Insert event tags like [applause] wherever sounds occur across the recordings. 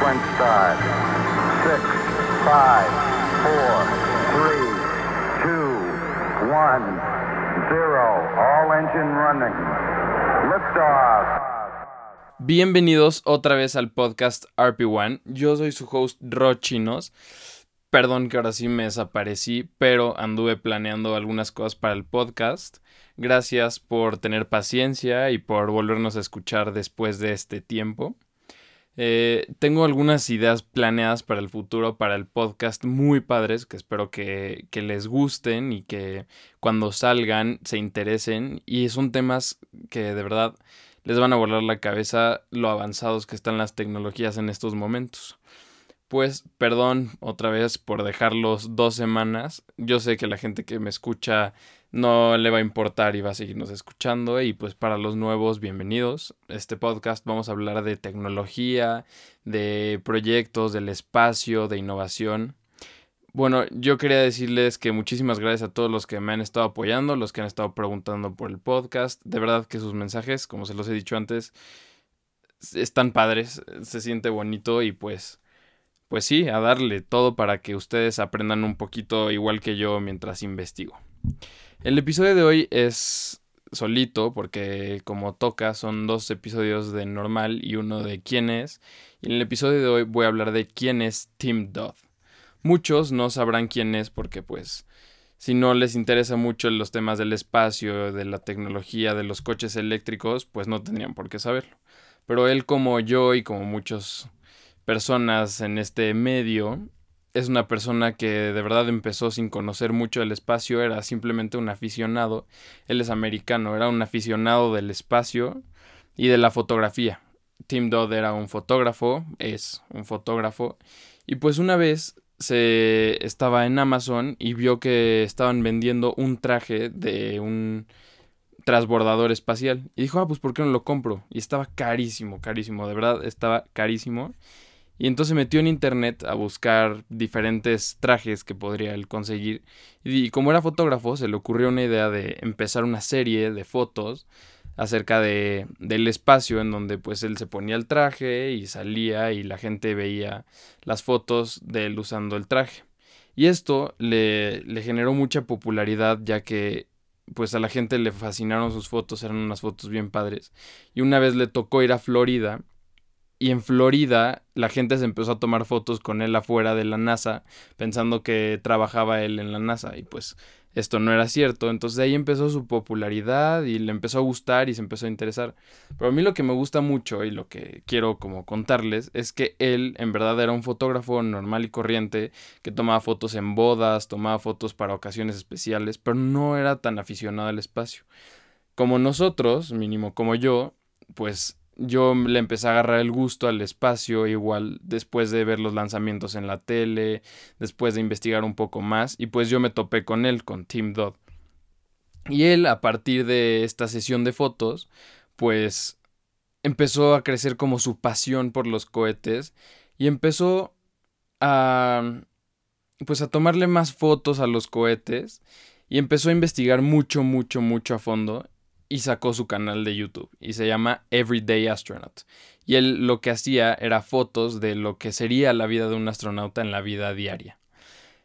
Sequence start. Six, five, four, three, two, one, zero. All engine running. Bienvenidos otra vez al podcast RP1. Yo soy su host Rochinos. Perdón que ahora sí me desaparecí, pero anduve planeando algunas cosas para el podcast. Gracias por tener paciencia y por volvernos a escuchar después de este tiempo. Eh, tengo algunas ideas planeadas para el futuro, para el podcast muy padres, que espero que, que les gusten y que cuando salgan se interesen. Y son temas que de verdad les van a volar la cabeza lo avanzados que están las tecnologías en estos momentos. Pues perdón otra vez por dejarlos dos semanas. Yo sé que la gente que me escucha no le va a importar y va a seguirnos escuchando. Y pues para los nuevos, bienvenidos. Este podcast vamos a hablar de tecnología, de proyectos, del espacio, de innovación. Bueno, yo quería decirles que muchísimas gracias a todos los que me han estado apoyando, los que han estado preguntando por el podcast. De verdad que sus mensajes, como se los he dicho antes, están padres, se siente bonito y pues pues sí, a darle todo para que ustedes aprendan un poquito igual que yo mientras investigo. El episodio de hoy es solito porque como toca son dos episodios de normal y uno de quién es. Y en el episodio de hoy voy a hablar de quién es Tim Dodd. Muchos no sabrán quién es porque pues si no les interesa mucho los temas del espacio, de la tecnología, de los coches eléctricos, pues no tendrían por qué saberlo. Pero él como yo y como muchos personas en este medio, es una persona que de verdad empezó sin conocer mucho del espacio, era simplemente un aficionado. Él es americano, era un aficionado del espacio y de la fotografía. Tim Dodd era un fotógrafo, es un fotógrafo. Y pues una vez se estaba en Amazon y vio que estaban vendiendo un traje de un transbordador espacial. Y dijo, ah, pues ¿por qué no lo compro? Y estaba carísimo, carísimo, de verdad, estaba carísimo. Y entonces metió en internet a buscar diferentes trajes que podría él conseguir. Y como era fotógrafo, se le ocurrió una idea de empezar una serie de fotos acerca de, del espacio en donde pues él se ponía el traje y salía y la gente veía las fotos de él usando el traje. Y esto le, le generó mucha popularidad ya que pues a la gente le fascinaron sus fotos, eran unas fotos bien padres. Y una vez le tocó ir a Florida y en Florida la gente se empezó a tomar fotos con él afuera de la NASA pensando que trabajaba él en la NASA y pues esto no era cierto. Entonces ahí empezó su popularidad y le empezó a gustar y se empezó a interesar. Pero a mí lo que me gusta mucho y lo que quiero como contarles es que él en verdad era un fotógrafo normal y corriente que tomaba fotos en bodas, tomaba fotos para ocasiones especiales, pero no era tan aficionado al espacio. Como nosotros, mínimo como yo, pues yo le empecé a agarrar el gusto al espacio igual después de ver los lanzamientos en la tele, después de investigar un poco más y pues yo me topé con él, con Tim Dodd. Y él a partir de esta sesión de fotos, pues empezó a crecer como su pasión por los cohetes y empezó a pues a tomarle más fotos a los cohetes y empezó a investigar mucho, mucho, mucho a fondo y sacó su canal de YouTube y se llama Everyday Astronaut. Y él lo que hacía era fotos de lo que sería la vida de un astronauta en la vida diaria.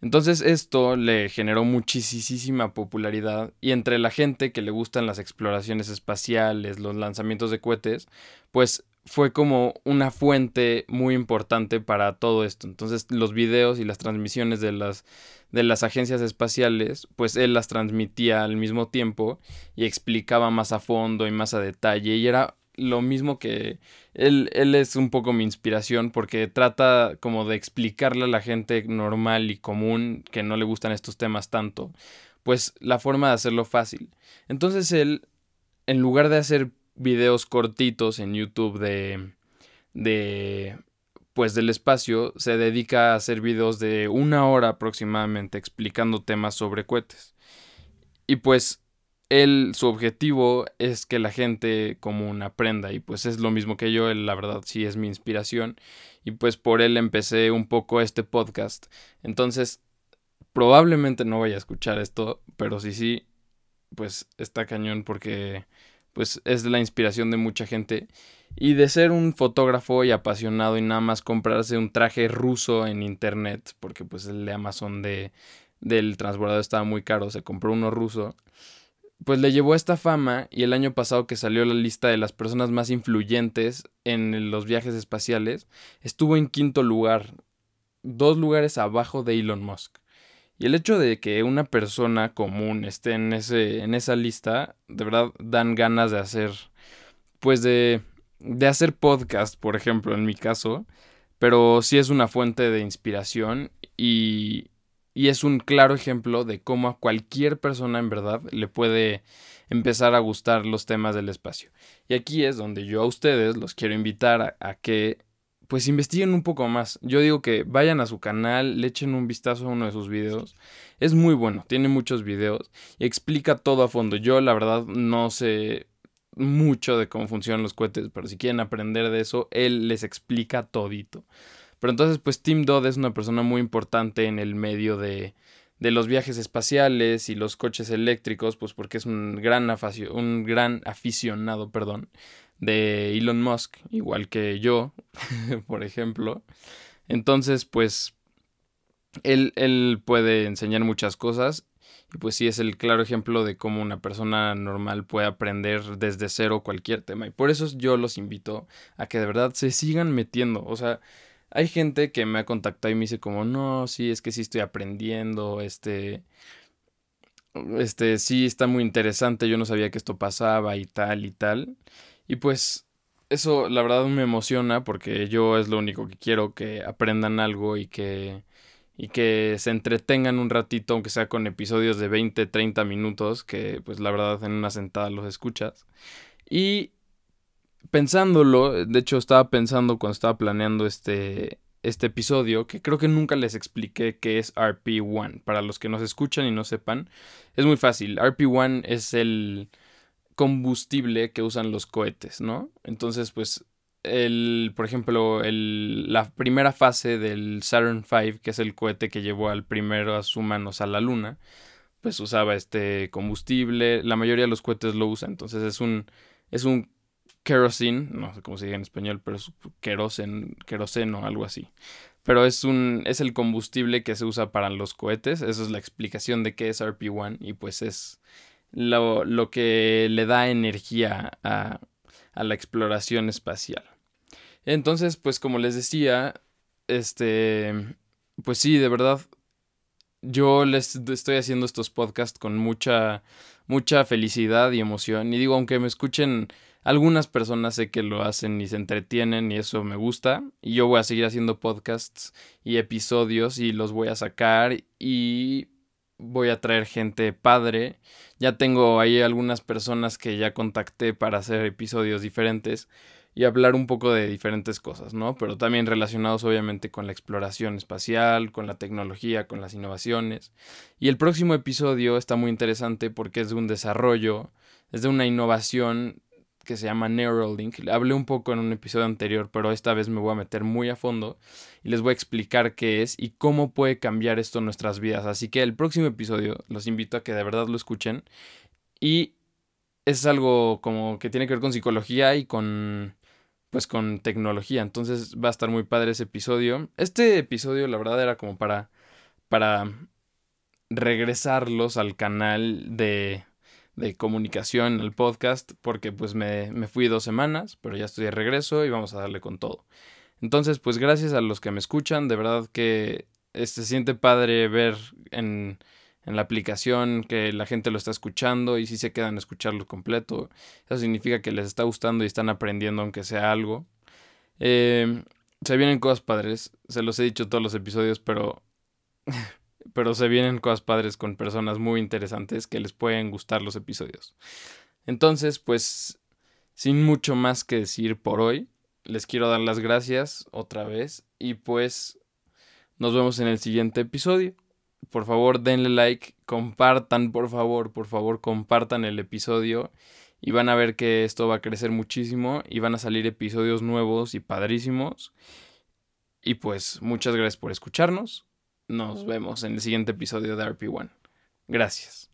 Entonces esto le generó muchísima popularidad y entre la gente que le gustan las exploraciones espaciales, los lanzamientos de cohetes, pues fue como una fuente muy importante para todo esto. Entonces los videos y las transmisiones de las de las agencias espaciales, pues él las transmitía al mismo tiempo y explicaba más a fondo y más a detalle y era lo mismo que él, él es un poco mi inspiración porque trata como de explicarle a la gente normal y común que no le gustan estos temas tanto, pues la forma de hacerlo fácil. Entonces él, en lugar de hacer videos cortitos en YouTube de, de pues del espacio se dedica a hacer videos de una hora aproximadamente explicando temas sobre cohetes. Y pues él, su objetivo es que la gente común aprenda y pues es lo mismo que yo, él la verdad sí es mi inspiración y pues por él empecé un poco este podcast. Entonces, probablemente no vaya a escuchar esto, pero sí sí, pues está cañón porque pues es la inspiración de mucha gente Y de ser un fotógrafo y apasionado y nada más comprarse un traje ruso en internet, porque pues el de Amazon de, del transbordador estaba muy caro, se compró uno ruso, pues le llevó esta fama y el año pasado que salió la lista de las personas más influyentes en los viajes espaciales, estuvo en quinto lugar, dos lugares abajo de Elon Musk. Y el hecho de que una persona común esté en, ese, en esa lista, de verdad dan ganas de hacer, pues de de hacer podcast, por ejemplo, en mi caso, pero sí es una fuente de inspiración y, y es un claro ejemplo de cómo a cualquier persona en verdad le puede empezar a gustar los temas del espacio. Y aquí es donde yo a ustedes los quiero invitar a, que pues investiguen un poco más. Yo digo que vayan a su canal, le echen un vistazo a uno de sus videos. Es muy bueno, tiene muchos videos y explica todo a fondo. Yo la verdad no sé mucho de cómo funcionan los cohetes, pero si quieren aprender de eso, él les explica todito. Pero entonces, pues Tim Dodd es una persona muy importante en el medio de, de los viajes espaciales y los coches eléctricos, pues porque es un gran, un gran aficionado, perdón, de Elon Musk, igual que yo, [laughs] por ejemplo. Entonces, pues, él, él puede enseñar muchas cosas y pues sí es el claro ejemplo de cómo una persona normal puede aprender desde cero cualquier tema. Y por eso yo los invito a que de verdad se sigan metiendo. O sea, hay gente que me ha contactado y me dice como, no, sí, es que sí estoy aprendiendo, este, este, sí está muy interesante, yo no sabía que esto pasaba y tal y tal. Y pues eso la verdad me emociona porque yo es lo único que quiero, que aprendan algo y que y que se entretengan un ratito, aunque sea con episodios de 20, 30 minutos, que pues la verdad en una sentada los escuchas. Y pensándolo, de hecho estaba pensando cuando estaba planeando este, este episodio, que creo que nunca les expliqué qué es RP1. Para los que nos escuchan y no sepan, es muy fácil. RP1 es el combustible que usan los cohetes, ¿no? Entonces, pues el, por ejemplo, el, la primera fase del Saturn V, que es el cohete que llevó al primero a sus humanos a la Luna, pues usaba este combustible. La mayoría de los cohetes lo usan, entonces es un, es un kerosene, no sé cómo se dice en español, pero es kerosen, o algo así. Pero es un, es el combustible que se usa para los cohetes. Esa es la explicación de qué es RP-1 y pues es lo, lo que le da energía a, a la exploración espacial. Entonces, pues como les decía, este, pues sí, de verdad, yo les estoy haciendo estos podcasts con mucha, mucha felicidad y emoción. Y digo, aunque me escuchen algunas personas, sé que lo hacen y se entretienen y eso me gusta. Y yo voy a seguir haciendo podcasts y episodios y los voy a sacar y voy a traer gente padre. Ya tengo ahí algunas personas que ya contacté para hacer episodios diferentes y hablar un poco de diferentes cosas, ¿no? Pero también relacionados obviamente con la exploración espacial, con la tecnología, con las innovaciones. Y el próximo episodio está muy interesante porque es de un desarrollo, es de una innovación que se llama Neuralink. Hablé un poco en un episodio anterior, pero esta vez me voy a meter muy a fondo y les voy a explicar qué es y cómo puede cambiar esto en nuestras vidas. Así que el próximo episodio los invito a que de verdad lo escuchen y es algo como que tiene que ver con psicología y con pues con tecnología. Entonces va a estar muy padre ese episodio. Este episodio la verdad era como para para regresarlos al canal de de comunicación al podcast porque pues me, me, fui dos semanas, pero ya estoy de regreso y vamos a darle con todo. Entonces pues gracias a los que me escuchan, de verdad que se siente padre ver en, en la aplicación que la gente lo está escuchando y si se quedan a escucharlo completo. Eso significa que les está gustando y están aprendiendo aunque sea algo. Eh, se vienen cosas padres, se los he dicho todos los episodios, pero [laughs] pero se vienen cosas padres con personas muy interesantes que les pueden gustar los episodios. Entonces, pues, sin mucho más que decir por hoy, les quiero dar las gracias otra vez y pues nos vemos en el siguiente episodio. Por favor, denle like, compartan, por favor, por favor, compartan el episodio y van a ver que esto va a crecer muchísimo y van a salir episodios nuevos y padrísimos. Y pues muchas gracias por escucharnos. Nos vemos en el siguiente episodio de RP1. Gracias.